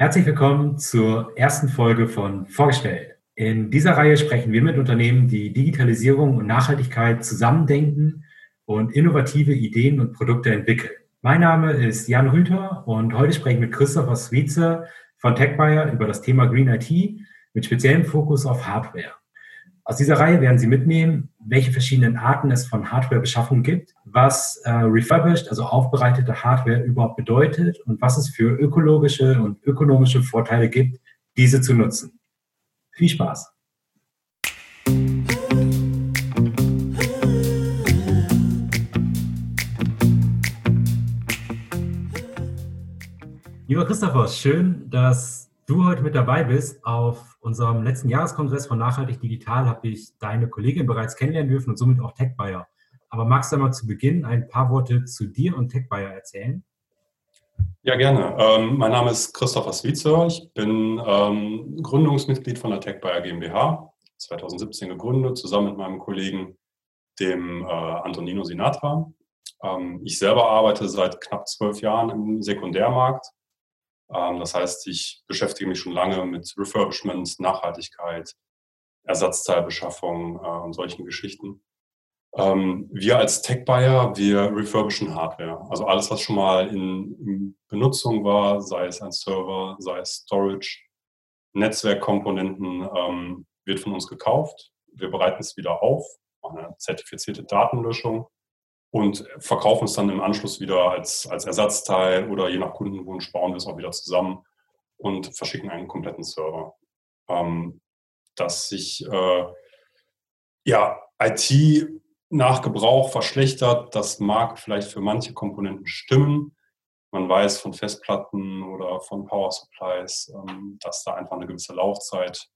Herzlich willkommen zur ersten Folge von Vorgestellt. In dieser Reihe sprechen wir mit Unternehmen, die Digitalisierung und Nachhaltigkeit zusammendenken und innovative Ideen und Produkte entwickeln. Mein Name ist Jan Rüther und heute spreche ich mit Christopher Switzer von TechBuyer über das Thema Green IT mit speziellem Fokus auf Hardware. Aus dieser Reihe werden Sie mitnehmen, welche verschiedenen Arten es von Hardwarebeschaffung gibt, was äh, refurbished, also aufbereitete Hardware überhaupt bedeutet und was es für ökologische und ökonomische Vorteile gibt, diese zu nutzen. Viel Spaß! Lieber Christopher, schön, dass du heute mit dabei bist. Auf unserem letzten Jahreskongress von Nachhaltig Digital habe ich deine Kollegin bereits kennenlernen dürfen und somit auch TechBuyer. Aber magst du mal zu Beginn ein paar Worte zu dir und TechBuyer erzählen? Ja, gerne. Ähm, mein Name ist Christopher Switzer. Ich bin ähm, Gründungsmitglied von der TechBuyer GmbH, 2017 gegründet, zusammen mit meinem Kollegen, dem äh, Antonino Sinatra. Ähm, ich selber arbeite seit knapp zwölf Jahren im Sekundärmarkt das heißt, ich beschäftige mich schon lange mit Refurbishment, Nachhaltigkeit, Ersatzteilbeschaffung äh, und solchen Geschichten. Ähm, wir als Tech-Buyer, wir refurbischen Hardware. Also alles, was schon mal in, in, Benutzung war, sei es ein Server, sei es Storage, Netzwerkkomponenten, ähm, wird von uns gekauft. Wir bereiten es wieder auf, machen eine zertifizierte Datenlöschung und verkaufen es dann im Anschluss wieder als, als Ersatzteil oder je nach Kundenwunsch bauen wir es auch wieder zusammen und verschicken einen kompletten Server. Ähm, dass sich äh, ja, IT nach Gebrauch verschlechtert, das mag vielleicht für manche Komponenten stimmen. Man weiß von Festplatten oder von Power Supplies, ähm, dass da einfach eine gewisse Laufzeit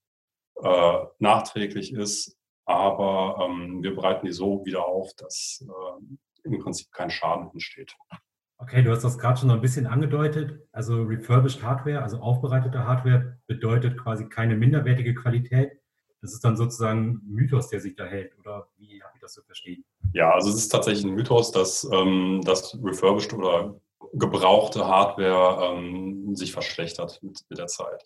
äh, nachträglich ist aber ähm, wir bereiten die so wieder auf, dass äh, im Prinzip kein Schaden entsteht. Okay, du hast das gerade schon noch ein bisschen angedeutet. Also refurbished Hardware, also aufbereitete Hardware, bedeutet quasi keine minderwertige Qualität. Das ist dann sozusagen ein Mythos, der sich da hält, oder wie habe ich das zu verstehen? Ja, also es ist tatsächlich ein Mythos, dass ähm, das refurbished oder gebrauchte Hardware ähm, sich verschlechtert mit, mit der Zeit.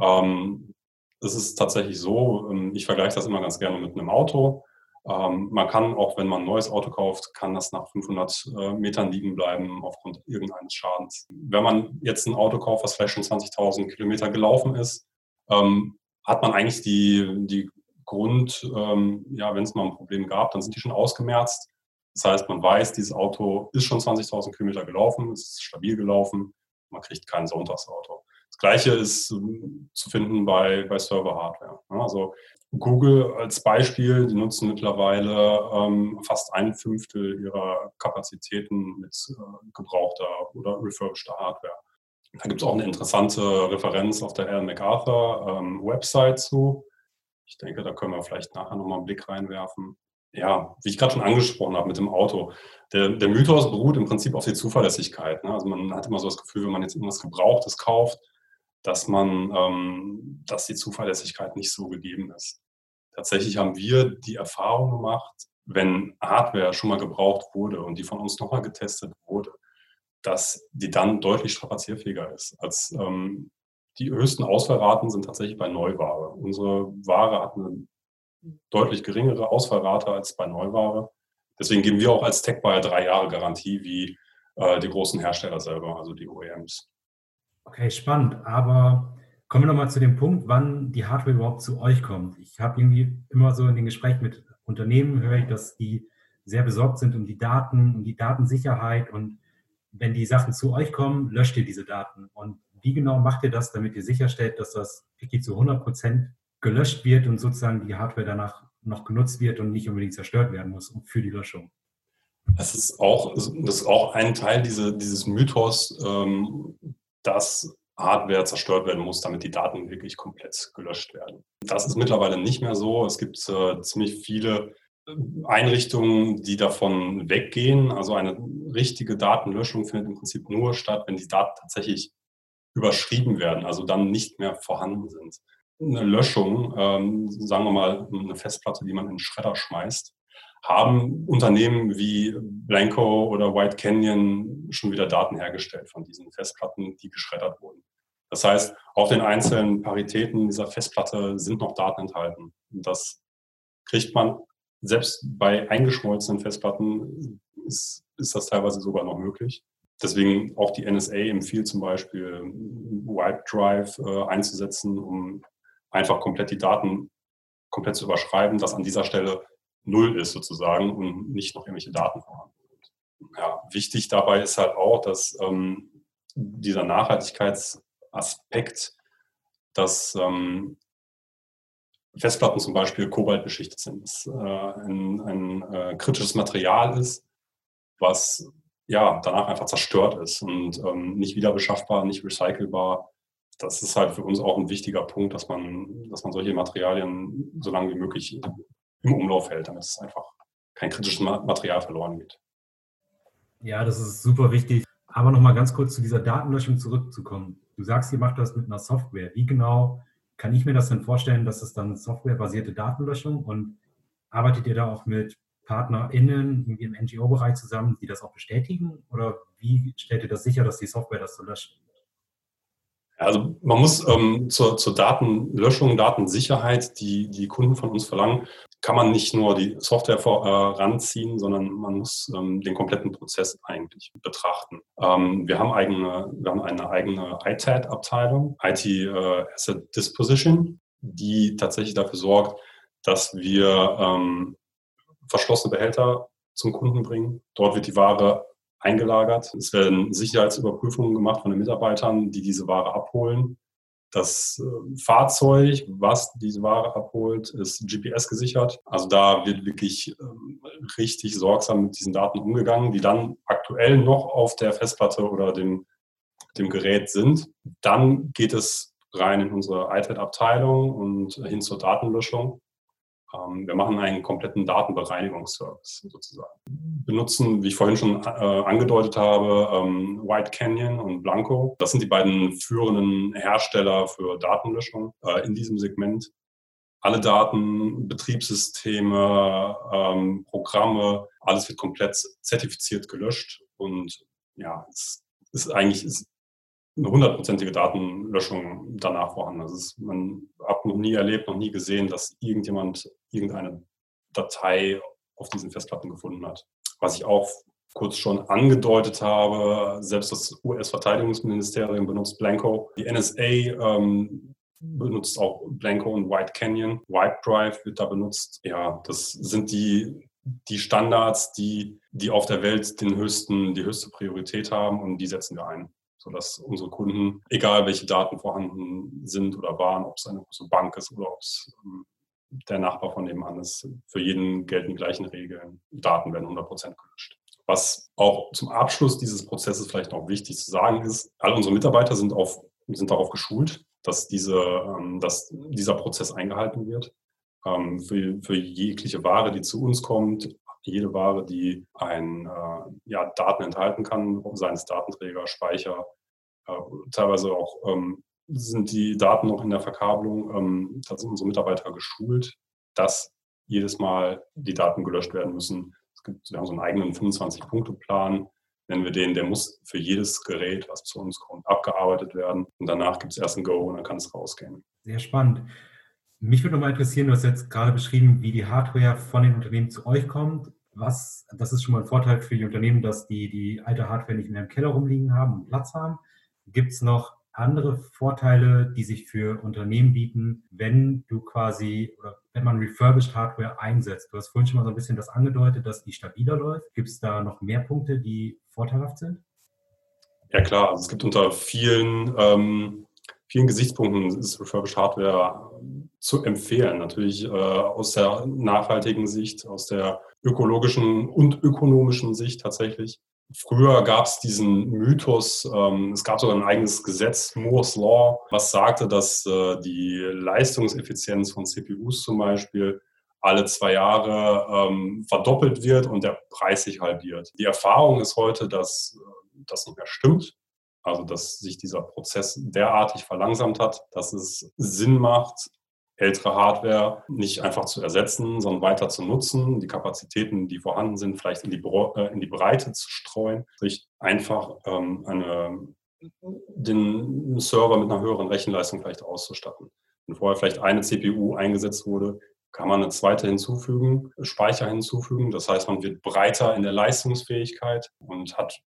Ähm, es ist tatsächlich so, ähm, ich vergleiche das immer ganz gerne mit einem Auto. Ähm, man kann, auch wenn man ein neues Auto kauft, kann das nach 500 äh, Metern liegen bleiben aufgrund irgendeines Schadens. Wenn man jetzt ein Auto kauft, was vielleicht schon 20.000 Kilometer gelaufen ist, ähm, hat man eigentlich die, die Grund, ja, wenn es mal ein Problem gab, dann sind die schon ausgemerzt. Das heißt, man weiß, dieses Auto ist schon 20.000 Kilometer gelaufen, es ist stabil gelaufen, man kriegt kein Sonntagsauto. Gleiche ist ähm, zu finden bei, bei Server-Hardware. Also Google als Beispiel, die nutzen mittlerweile ähm, fast ein Fünftel ihrer Kapazitäten mit äh, gebrauchter oder refurbischter Hardware. Da gibt es auch eine interessante Referenz auf der Alan MacArthur ähm, Website zu. Ich denke, da können wir vielleicht nachher nochmal einen Blick reinwerfen. Ja, wie ich gerade schon angesprochen habe mit dem Auto. Der, der Mythos beruht im Prinzip auf die Zuverlässigkeit. Ne? Also man hat immer so das Gefühl, wenn man jetzt irgendwas Gebrauchtes kauft, dass man, ähm, dass die Zuverlässigkeit nicht so gegeben ist. Tatsächlich haben wir die Erfahrung gemacht, wenn Hardware schon mal gebraucht wurde und die von uns nochmal getestet wurde, dass die dann deutlich strapazierfähiger ist. Als ähm, die höchsten Ausfallraten sind tatsächlich bei Neuware. Unsere Ware hat eine deutlich geringere Ausfallrate als bei Neuware. Deswegen geben wir auch als Tech-Buyer drei Jahre Garantie wie äh, die großen Hersteller selber, also die OEMs. Okay, spannend. Aber kommen wir nochmal zu dem Punkt, wann die Hardware überhaupt zu euch kommt. Ich habe irgendwie immer so in den Gesprächen mit Unternehmen höre ich, dass die sehr besorgt sind um die Daten, um die Datensicherheit und wenn die Sachen zu euch kommen, löscht ihr diese Daten. Und wie genau macht ihr das, damit ihr sicherstellt, dass das wirklich zu 100 Prozent gelöscht wird und sozusagen die Hardware danach noch genutzt wird und nicht unbedingt zerstört werden muss für die Löschung? Das ist auch, das ist auch ein Teil diese, dieses Mythos, ähm, dass Hardware zerstört werden muss, damit die Daten wirklich komplett gelöscht werden. Das ist mittlerweile nicht mehr so. Es gibt äh, ziemlich viele äh, Einrichtungen, die davon weggehen. Also eine richtige Datenlöschung findet im Prinzip nur statt, wenn die Daten tatsächlich überschrieben werden, also dann nicht mehr vorhanden sind. Eine Löschung, ähm, sagen wir mal eine Festplatte, die man in den Schredder schmeißt, haben Unternehmen wie Blanco oder White Canyon schon wieder Daten hergestellt von diesen Festplatten, die geschreddert wurden. Das heißt, auf den einzelnen Paritäten dieser Festplatte sind noch Daten enthalten. Das kriegt man selbst bei eingeschmolzenen Festplatten ist, ist das teilweise sogar noch möglich. Deswegen auch die NSA empfiehlt zum Beispiel Wipe Drive äh, einzusetzen, um einfach komplett die Daten komplett zu überschreiben, dass an dieser Stelle null ist sozusagen und nicht noch irgendwelche Daten vorhanden sind. Ja, wichtig dabei ist halt auch, dass ähm, dieser Nachhaltigkeitsaspekt, dass ähm, Festplatten zum Beispiel kobaltbeschichtet sind, dass, äh, ein, ein äh, kritisches Material ist, was ja danach einfach zerstört ist und ähm, nicht wieder beschaffbar, nicht recycelbar. Das ist halt für uns auch ein wichtiger Punkt, dass man, dass man solche Materialien so lange wie möglich im Umlauf hält, damit es einfach kein kritisches Material verloren geht. Ja, das ist super wichtig. Aber nochmal ganz kurz zu dieser Datenlöschung zurückzukommen. Du sagst, ihr macht das mit einer Software. Wie genau kann ich mir das denn vorstellen, dass es dann softwarebasierte Datenlöschung und arbeitet ihr da auch mit PartnerInnen irgendwie im NGO-Bereich zusammen, die das auch bestätigen? Oder wie stellt ihr das sicher, dass die Software das so löscht? Also man muss ähm, zur, zur Datenlöschung, Datensicherheit, die die Kunden von uns verlangen, kann man nicht nur die Software vor, äh, ranziehen, sondern man muss ähm, den kompletten Prozess eigentlich betrachten. Ähm, wir haben eigene, wir haben eine eigene ITAD-Abteilung, IT äh, Asset Disposition, die tatsächlich dafür sorgt, dass wir ähm, verschlossene Behälter zum Kunden bringen. Dort wird die Ware eingelagert. Es werden Sicherheitsüberprüfungen gemacht von den Mitarbeitern, die diese Ware abholen. Das äh, Fahrzeug, was diese Ware abholt, ist GPS gesichert. Also da wird wirklich ähm, richtig sorgsam mit diesen Daten umgegangen, die dann aktuell noch auf der Festplatte oder dem, dem Gerät sind. Dann geht es rein in unsere iTed-Abteilung und hin zur Datenlöschung. Ähm, wir machen einen kompletten Datenbereinigungsservice sozusagen. Benutzen, wie ich vorhin schon äh, angedeutet habe, ähm, White Canyon und Blanco. Das sind die beiden führenden Hersteller für Datenlöschung äh, in diesem Segment. Alle Daten, Betriebssysteme, ähm, Programme, alles wird komplett zertifiziert gelöscht und ja, es ist eigentlich ist eine hundertprozentige Datenlöschung danach vorhanden. Das ist, man hat noch nie erlebt, noch nie gesehen, dass irgendjemand irgendeine Datei auf diesen Festplatten gefunden hat. Was ich auch kurz schon angedeutet habe, selbst das US-Verteidigungsministerium benutzt Blanco. Die NSA ähm, benutzt auch Blanco und White Canyon. White Drive wird da benutzt. Ja, das sind die, die Standards, die, die auf der Welt den höchsten, die höchste Priorität haben und die setzen wir ein sodass unsere Kunden, egal welche Daten vorhanden sind oder waren, ob es eine große Bank ist oder ob es ähm, der Nachbar von nebenan ist, für jeden gelten die gleichen Regeln. Daten werden 100% gelöscht. Was auch zum Abschluss dieses Prozesses vielleicht noch wichtig zu sagen ist, alle unsere Mitarbeiter sind, auf, sind darauf geschult, dass, diese, ähm, dass dieser Prozess eingehalten wird. Ähm, für, für jegliche Ware, die zu uns kommt, jede Ware, die ein, äh, ja, Daten enthalten kann, seien es Datenträger, Speicher, äh, teilweise auch ähm, sind die Daten noch in der Verkabelung. Ähm, da sind unsere Mitarbeiter geschult, dass jedes Mal die Daten gelöscht werden müssen. Es gibt, wir haben so einen eigenen 25-Punkte-Plan, nennen wir den, der muss für jedes Gerät, was zu uns kommt, abgearbeitet werden. Und danach gibt es erst ein Go und dann kann es rausgehen. Sehr spannend. Mich würde nochmal interessieren, du hast jetzt gerade beschrieben, wie die Hardware von den Unternehmen zu euch kommt. Was, das ist schon mal ein Vorteil für die Unternehmen, dass die die alte Hardware nicht mehr im Keller rumliegen haben und Platz haben. Gibt es noch andere Vorteile, die sich für Unternehmen bieten, wenn du quasi oder wenn man refurbished Hardware einsetzt? Du hast vorhin schon mal so ein bisschen das angedeutet, dass die stabiler läuft. Gibt es da noch mehr Punkte, die vorteilhaft sind? Ja klar, also es gibt unter vielen ähm, vielen Gesichtspunkten ist Refurbished Hardware zu empfehlen. Natürlich äh, aus der nachhaltigen Sicht, aus der ökologischen und ökonomischen Sicht tatsächlich. Früher gab es diesen Mythos, ähm, es gab sogar ein eigenes Gesetz, Moore's Law, was sagte, dass äh, die Leistungseffizienz von CPUs zum Beispiel alle zwei Jahre ähm, verdoppelt wird und der Preis sich halbiert. Die Erfahrung ist heute, dass äh, das nicht mehr stimmt. Also dass sich dieser Prozess derartig verlangsamt hat, dass es Sinn macht, ältere Hardware nicht einfach zu ersetzen, sondern weiter zu nutzen, die Kapazitäten, die vorhanden sind, vielleicht in die, äh, in die Breite zu streuen, sich einfach ähm, eine den Server mit einer höheren Rechenleistung vielleicht auszustatten. Wenn vorher vielleicht eine CPU eingesetzt wurde, kann man eine zweite hinzufügen, Speicher hinzufügen. Das heißt, man wird breiter in der Leistungsfähigkeit und hat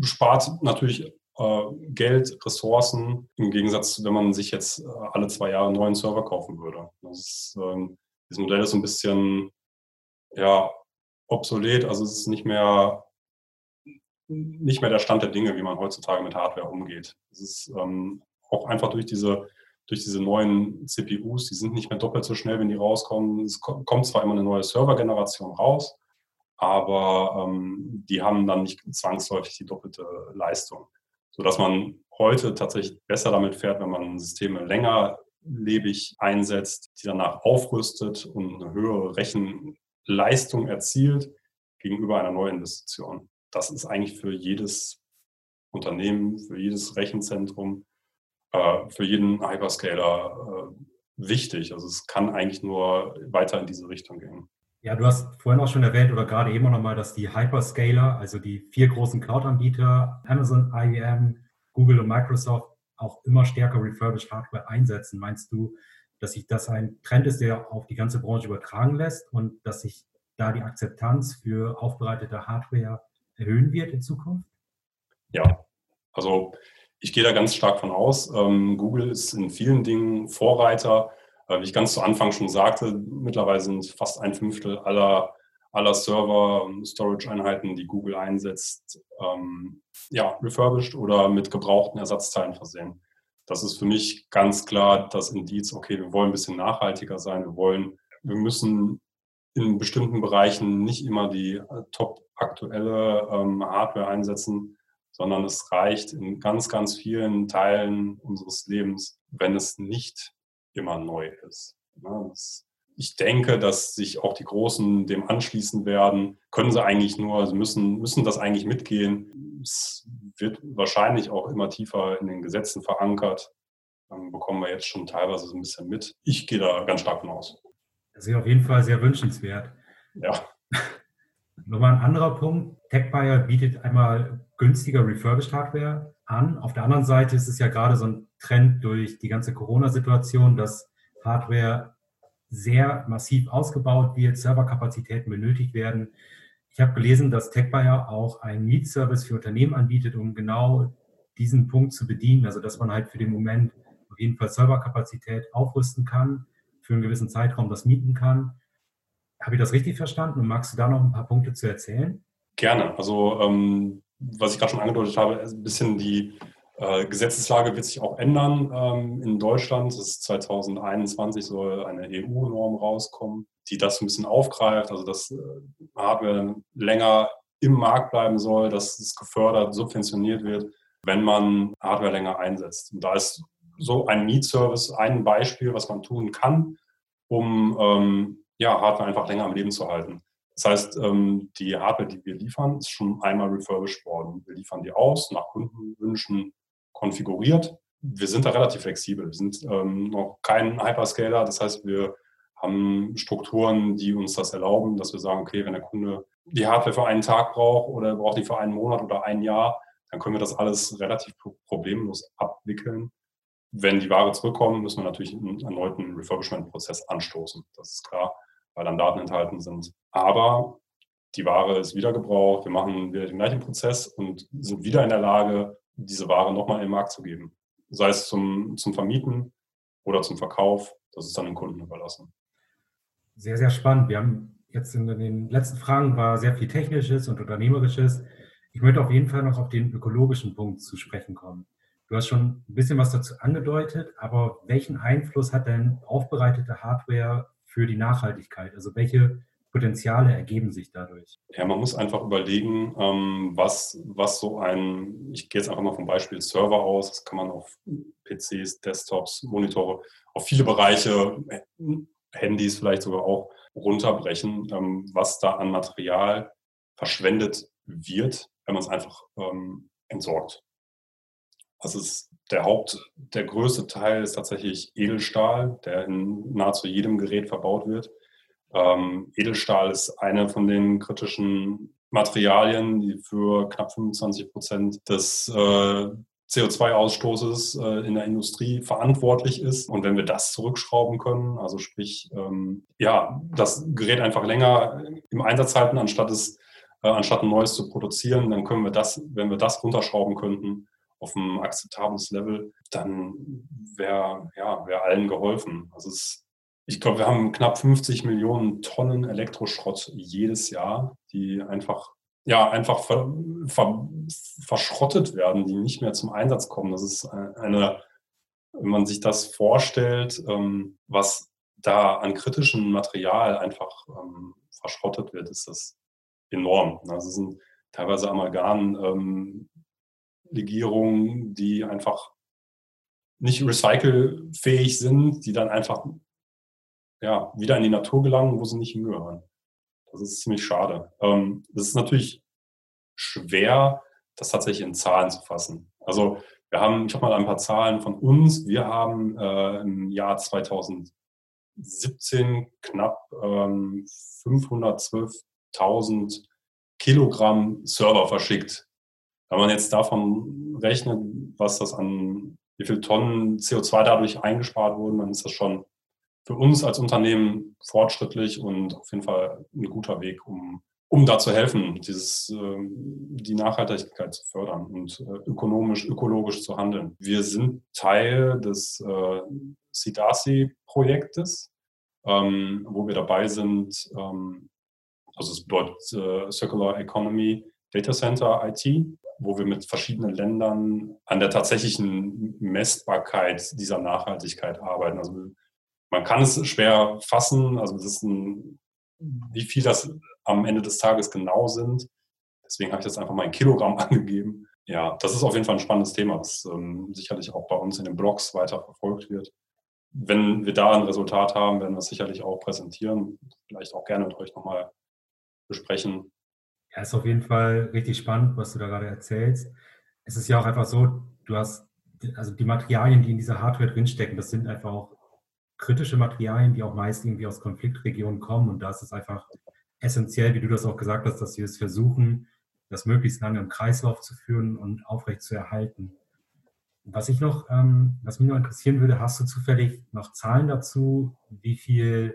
spart natürlich Geld, Ressourcen, im Gegensatz, wenn man sich jetzt äh, alle zwei Jahre einen neuen Server kaufen würde. Ist, ähm, dieses Modell ist ein bisschen ja, obsolet, also es ist nicht mehr nicht mehr der Stand der Dinge, wie man heutzutage mit Hardware umgeht. Es ist ähm, auch einfach durch diese, durch diese neuen CPUs, die sind nicht mehr doppelt so schnell, wenn die rauskommen. Es kommt zwar immer eine neue Servergeneration raus, aber ähm, die haben dann nicht zwangsläufig die doppelte Leistung. Sodass man heute tatsächlich besser damit fährt, wenn man Systeme längerlebig einsetzt, die danach aufrüstet und eine höhere Rechenleistung erzielt gegenüber einer Neuinvestition das ist eigentlich für jedes Unternehmen, für jedes Rechenzentrum, äh, für jeden Hyperscaler äh, wichtig. Also es kann eigentlich nur weiter in diese Richtung gehen. Ja, du hast vorhin auch schon erwähnt oder gerade eben noch mal, dass die Hyperscaler, also die vier großen Cloud-Anbieter, Amazon, IBM, Google und Microsoft, auch immer stärker refurbished Hardware einsetzen. Meinst du, dass sich das ein Trend ist, der auf die ganze Branche übertragen lässt und dass sich da die Akzeptanz für aufbereitete Hardware erhöhen wird in Zukunft? Ja, also ich gehe da ganz stark von aus. Ähm, Google ist in vielen Dingen Vorreiter. Wie ich ganz zu Anfang schon sagte, mittlerweile sind fast ein Fünftel aller, aller Server, Storage-Einheiten, die Google einsetzt, ähm, ja, refurbished oder mit gebrauchten Ersatzteilen versehen. Das ist für mich ganz klar das Indiz, okay, wir wollen ein bisschen nachhaltiger sein, wir wollen, wir müssen in bestimmten Bereichen nicht immer die äh, top aktuelle ähm, Hardware einsetzen, sondern es reicht in ganz, ganz vielen Teilen unseres Lebens, wenn es nicht immer neu ist. Ich denke, dass sich auch die Großen dem anschließen werden. Können sie eigentlich nur, sie müssen, müssen das eigentlich mitgehen. Es wird wahrscheinlich auch immer tiefer in den Gesetzen verankert. Dann bekommen wir jetzt schon teilweise so ein bisschen mit. Ich gehe da ganz stark von aus. Das ist auf jeden Fall sehr wünschenswert. Ja. Nochmal ein anderer Punkt. TechBuyer bietet einmal günstiger Refurbished Hardware an. Auf der anderen Seite ist es ja gerade so ein Trend durch die ganze Corona-Situation, dass Hardware sehr massiv ausgebaut wird, Serverkapazitäten benötigt werden. Ich habe gelesen, dass TechBuyer auch einen Mietservice für Unternehmen anbietet, um genau diesen Punkt zu bedienen. Also dass man halt für den Moment auf jeden Fall Serverkapazität aufrüsten kann für einen gewissen Zeitraum das mieten kann. Habe ich das richtig verstanden und magst du da noch ein paar Punkte zu erzählen? Gerne. Also ähm, was ich gerade schon angedeutet habe, ein bisschen die äh, Gesetzeslage wird sich auch ändern ähm, in Deutschland. Ist 2021 soll eine EU-Norm rauskommen, die das ein bisschen aufgreift, also dass äh, Hardware länger im Markt bleiben soll, dass es gefördert, subventioniert wird, wenn man Hardware länger einsetzt. Und da ist so ein Mietservice ein Beispiel, was man tun kann, um ähm, ja, Hardware einfach länger am Leben zu halten. Das heißt, ähm, die Hardware, die wir liefern, ist schon einmal refurbished worden. Wir liefern die aus, nach Kundenwünschen konfiguriert. Wir sind da relativ flexibel. Wir sind ähm, noch kein Hyperscaler. Das heißt, wir haben Strukturen, die uns das erlauben, dass wir sagen, okay, wenn der Kunde die Hardware für einen Tag braucht oder braucht die für einen Monat oder ein Jahr, dann können wir das alles relativ problemlos abwickeln wenn die Ware zurückkommt, müssen wir natürlich einen erneuten Refurbishment-Prozess anstoßen. Das ist klar, weil dann Daten enthalten sind. Aber die Ware ist wieder gebraucht, wir machen wieder den gleichen Prozess und sind wieder in der Lage, diese Ware nochmal im Markt zu geben. Sei es zum, zum Vermieten oder zum Verkauf, das ist dann dem Kunden überlassen. Sehr, sehr spannend. Wir haben jetzt in den letzten Fragen war sehr viel Technisches und Unternehmerisches. Ich möchte auf jeden Fall noch auf den ökologischen Punkt zu sprechen kommen. Du hast schon ein bisschen was dazu angedeutet, aber welchen Einfluss hat denn aufbereitete Hardware für die Nachhaltigkeit? Also welche Potenziale ergeben sich dadurch? Ja, man muss einfach überlegen, ähm, was, was so ein, ich gehe jetzt einfach mal vom Beispiel Server aus, das kann man auf PCs, Desktops, Monitore, auf viele Bereiche, Handys vielleicht sogar auch runterbrechen, ähm, was da an Material verschwendet wird, wenn man es einfach ähm, entsorgt. Also ist der Haupt, der größte Teil ist tatsächlich Edelstahl, der in nahezu jedem Gerät verbaut wird. Ähm, Edelstahl ist eine von den kritischen Materialien, die für knapp 25 Prozent des, äh, CO2-Ausstoßes äh, in der Industrie verantwortlich ist. Und wenn wir das zurückschrauben können, also sprich, ähm, ja, das Gerät einfach länger im Einsatz halten, anstatt es, äh, anstatt ein neues zu produzieren, dann können wir das, wenn wir das runterschrauben könnten auf ein akzeptables Level, dann wäre ja, wär allen geholfen. Also es, ich glaube, wir haben knapp 50 Millionen Tonnen Elektroschrott jedes Jahr, die einfach ja, einfach ver, ver, verschrottet werden, die nicht mehr zum Einsatz kommen. Das ist eine, wenn man sich das vorstellt, ähm, was da an kritischem Material einfach ähm, verschrottet wird, ist das enorm. Also es sind teilweise Amalgam-Legierungen, ähm, die einfach nicht recycelfähig sind, die dann einfach ja, wieder in die Natur gelangen, wo sie nicht hingehören. Das ist ziemlich schade. Ähm, das ist natürlich schwer, das tatsächlich in Zahlen zu fassen. Also wir haben, ich habe mal ein paar Zahlen von uns. Wir haben äh, im Jahr 2017 knapp ähm, 512.000 Kilogramm Server verschickt. Wenn man jetzt davon rechnet, was das an, wie viel Tonnen CO2 dadurch eingespart wurden, dann ist das schon für uns als Unternehmen fortschrittlich und auf jeden Fall ein guter Weg, um, um da zu helfen, dieses, ähm, die Nachhaltigkeit zu fördern und äh, ökonomisch, ökologisch zu handeln. Wir sind Teil des äh, CDACI-Projektes, ähm, wo wir dabei sind, ähm, also es bedeutet äh, Circular Economy Data Center IT, wo wir mit verschiedenen Ländern an der tatsächlichen Messbarkeit dieser Nachhaltigkeit arbeiten. Also man kann es schwer fassen. Also es ist ein, wie viel das am Ende des Tages genau sind. Deswegen habe ich das einfach mal in Kilogramm angegeben. Ja, das ist auf jeden Fall ein spannendes Thema, das ähm, sicherlich auch bei uns in den Blogs weiter verfolgt wird. Wenn wir da ein Resultat haben, werden wir es sicherlich auch präsentieren, vielleicht auch gerne mit euch nochmal besprechen. Ja, ist auf jeden Fall richtig spannend, was du da gerade erzählst. Es ist ja auch einfach so, du hast, also die Materialien, die in dieser Hardware drinstecken, das sind einfach auch kritische Materialien, die auch meist irgendwie aus Konfliktregionen kommen. Und da ist es einfach essentiell, wie du das auch gesagt hast, dass wir es versuchen, das möglichst lange im Kreislauf zu führen und aufrecht zu erhalten. Was ich noch, ähm, was mich noch interessieren würde, hast du zufällig noch Zahlen dazu, wie viel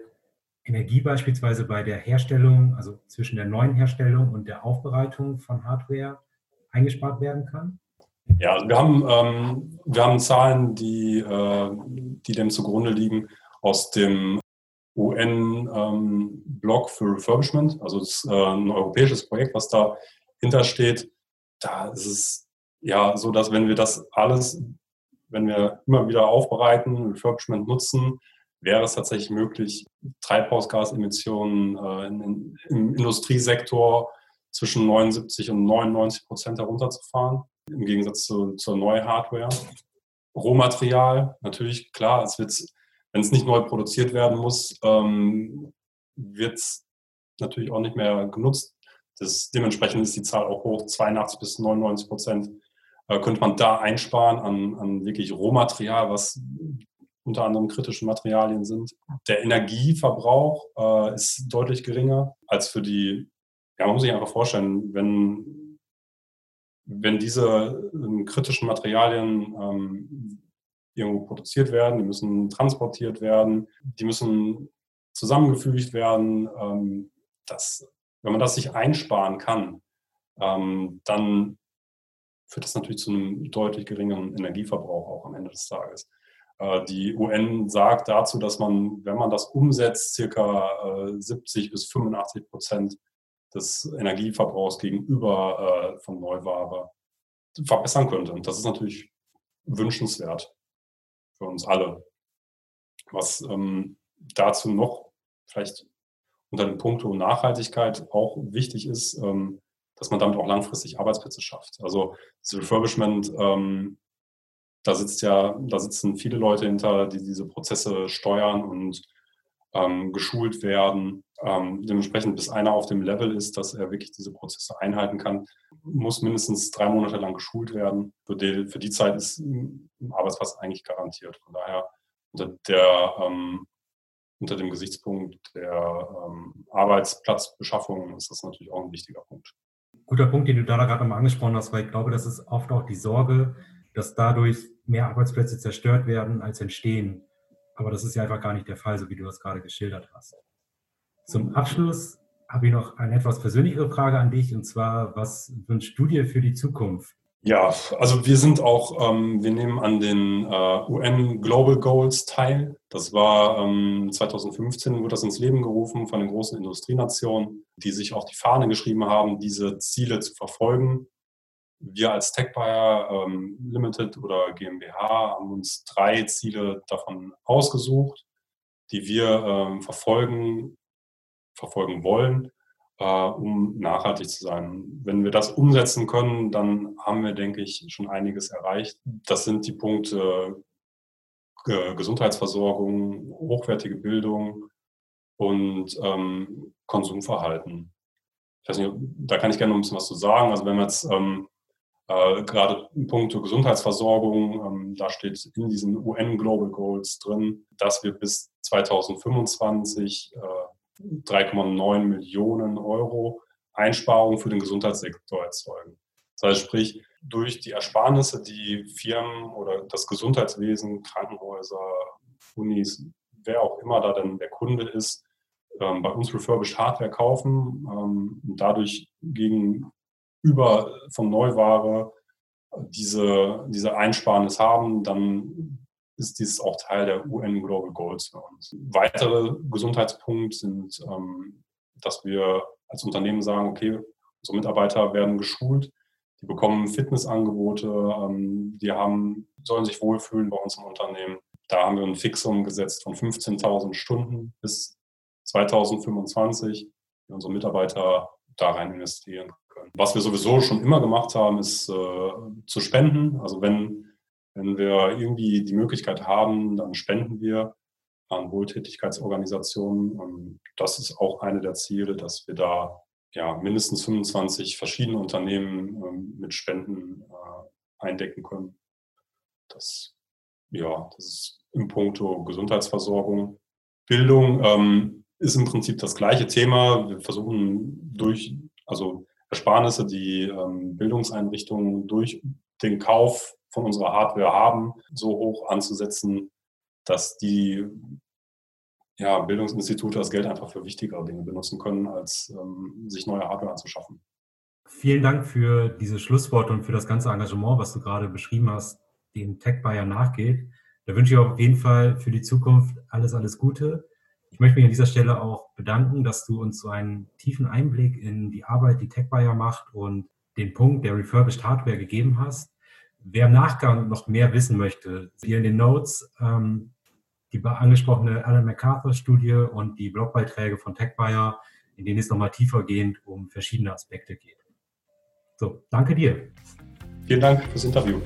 Energie beispielsweise bei der Herstellung, also zwischen der neuen Herstellung und der Aufbereitung von Hardware eingespart werden kann? Ja, also wir haben, ähm, wir haben Zahlen, die, äh, die dem zugrunde liegen aus dem UN-Blog ähm, für Refurbishment. Also ist äh, ein europäisches Projekt, was dahinter steht. Da ist es ja so, dass wenn wir das alles, wenn wir immer wieder aufbereiten, Refurbishment nutzen, wäre es tatsächlich möglich, Treibhausgasemissionen äh, in, im Industriesektor zwischen 79 und 99 Prozent herunterzufahren im Gegensatz zu, zur neuen Hardware. Rohmaterial, natürlich, klar, es wird, wenn es nicht neu produziert werden muss, ähm, wird es natürlich auch nicht mehr genutzt. Das, dementsprechend ist die Zahl auch hoch, 82 bis 99 Prozent äh, könnte man da einsparen an, an wirklich Rohmaterial, was unter anderem kritische Materialien sind. Der Energieverbrauch äh, ist deutlich geringer als für die, ja, man muss sich einfach vorstellen, wenn wenn diese ähm, kritischen Materialien ähm, irgendwo produziert werden, die müssen transportiert werden, die müssen zusammengefügt werden. Ähm, das, wenn man das sich einsparen kann, ähm, dann führt das natürlich zu einem deutlich geringeren Energieverbrauch auch am Ende des Tages. Äh, die UN sagt dazu, dass man, wenn man das umsetzt, circa äh, 70 bis 85 Prozent des Energieverbrauchs gegenüber äh, von Neuware verbessern könnte. Und das ist natürlich wünschenswert für uns alle. Was ähm, dazu noch vielleicht unter dem Punkt Nachhaltigkeit auch wichtig ist, ähm, dass man damit auch langfristig Arbeitsplätze schafft. Also das Refurbishment, ähm, da sitzt ja, da sitzen viele Leute hinter, die diese Prozesse steuern und ähm, geschult werden. Ähm, dementsprechend, bis einer auf dem Level ist, dass er wirklich diese Prozesse einhalten kann, muss mindestens drei Monate lang geschult werden. Für die, für die Zeit ist ein Arbeitsplatz eigentlich garantiert. Von daher unter, der, ähm, unter dem Gesichtspunkt der ähm, Arbeitsplatzbeschaffung ist das natürlich auch ein wichtiger Punkt. Guter Punkt, den du da gerade nochmal angesprochen hast, weil ich glaube, das ist oft auch die Sorge, dass dadurch mehr Arbeitsplätze zerstört werden als entstehen. Aber das ist ja einfach gar nicht der Fall, so wie du das gerade geschildert hast. Zum Abschluss habe ich noch eine etwas persönlichere Frage an dich, und zwar, was wünschst du dir für die Zukunft? Ja, also wir sind auch, ähm, wir nehmen an den äh, UN Global Goals teil. Das war ähm, 2015, wurde das ins Leben gerufen von den großen Industrienationen, die sich auch die Fahne geschrieben haben, diese Ziele zu verfolgen. Wir als TechBuyer ähm, Limited oder GmbH haben uns drei Ziele davon ausgesucht, die wir ähm, verfolgen, verfolgen wollen äh, um nachhaltig zu sein. Wenn wir das umsetzen können, dann haben wir, denke ich, schon einiges erreicht. Das sind die Punkte äh, Gesundheitsversorgung, hochwertige Bildung und ähm, Konsumverhalten. Ich weiß nicht, da kann ich gerne noch ein bisschen was zu sagen. Also wenn wir jetzt ähm, äh, gerade in puncto Gesundheitsversorgung, ähm, da steht in diesen UN Global Goals drin, dass wir bis 2025 äh, 3,9 Millionen Euro Einsparungen für den Gesundheitssektor erzeugen. Das heißt, sprich, durch die Ersparnisse, die Firmen oder das Gesundheitswesen, Krankenhäuser, Unis, wer auch immer da denn der Kunde ist, ähm, bei uns refurbished Hardware kaufen ähm, dadurch gegenüber von Neuware diese, diese Einsparnis haben, dann ist dies auch Teil der UN Global Goals für uns. Weitere Gesundheitspunkte sind, ähm, dass wir als Unternehmen sagen, okay, unsere Mitarbeiter werden geschult, die bekommen Fitnessangebote, ähm, die haben, sollen sich wohlfühlen bei uns im Unternehmen. Da haben wir ein Fixum gesetzt von 15.000 Stunden bis 2025, die unsere Mitarbeiter da rein investieren. Was wir sowieso schon immer gemacht haben, ist äh, zu spenden. Also wenn wenn wir irgendwie die Möglichkeit haben, dann spenden wir an Wohltätigkeitsorganisationen. Und das ist auch eine der Ziele, dass wir da ja, mindestens 25 verschiedene Unternehmen ähm, mit Spenden äh, eindecken können. Das, ja, das ist im Punkto Gesundheitsversorgung. Bildung ähm, ist im Prinzip das gleiche Thema. Wir versuchen durch, also Ersparnisse, die ähm, Bildungseinrichtungen durch den Kauf von unserer Hardware haben, so hoch anzusetzen, dass die ja, Bildungsinstitute das Geld einfach für wichtigere Dinge benutzen können, als ähm, sich neue Hardware anzuschaffen. Vielen Dank für diese Schlussworte und für das ganze Engagement, was du gerade beschrieben hast, dem Tech-Buyer nachgeht. Da wünsche ich auf jeden Fall für die Zukunft alles, alles Gute. Möchte mich an dieser Stelle auch bedanken, dass du uns so einen tiefen Einblick in die Arbeit, die TechBuyer macht und den Punkt der Refurbished Hardware gegeben hast. Wer im Nachgang noch mehr wissen möchte, hier in den Notes ähm, die angesprochene Alan MacArthur-Studie und die Blogbeiträge von TechBuyer, in denen es nochmal tiefergehend um verschiedene Aspekte geht. So, danke dir. Vielen Dank fürs Interview.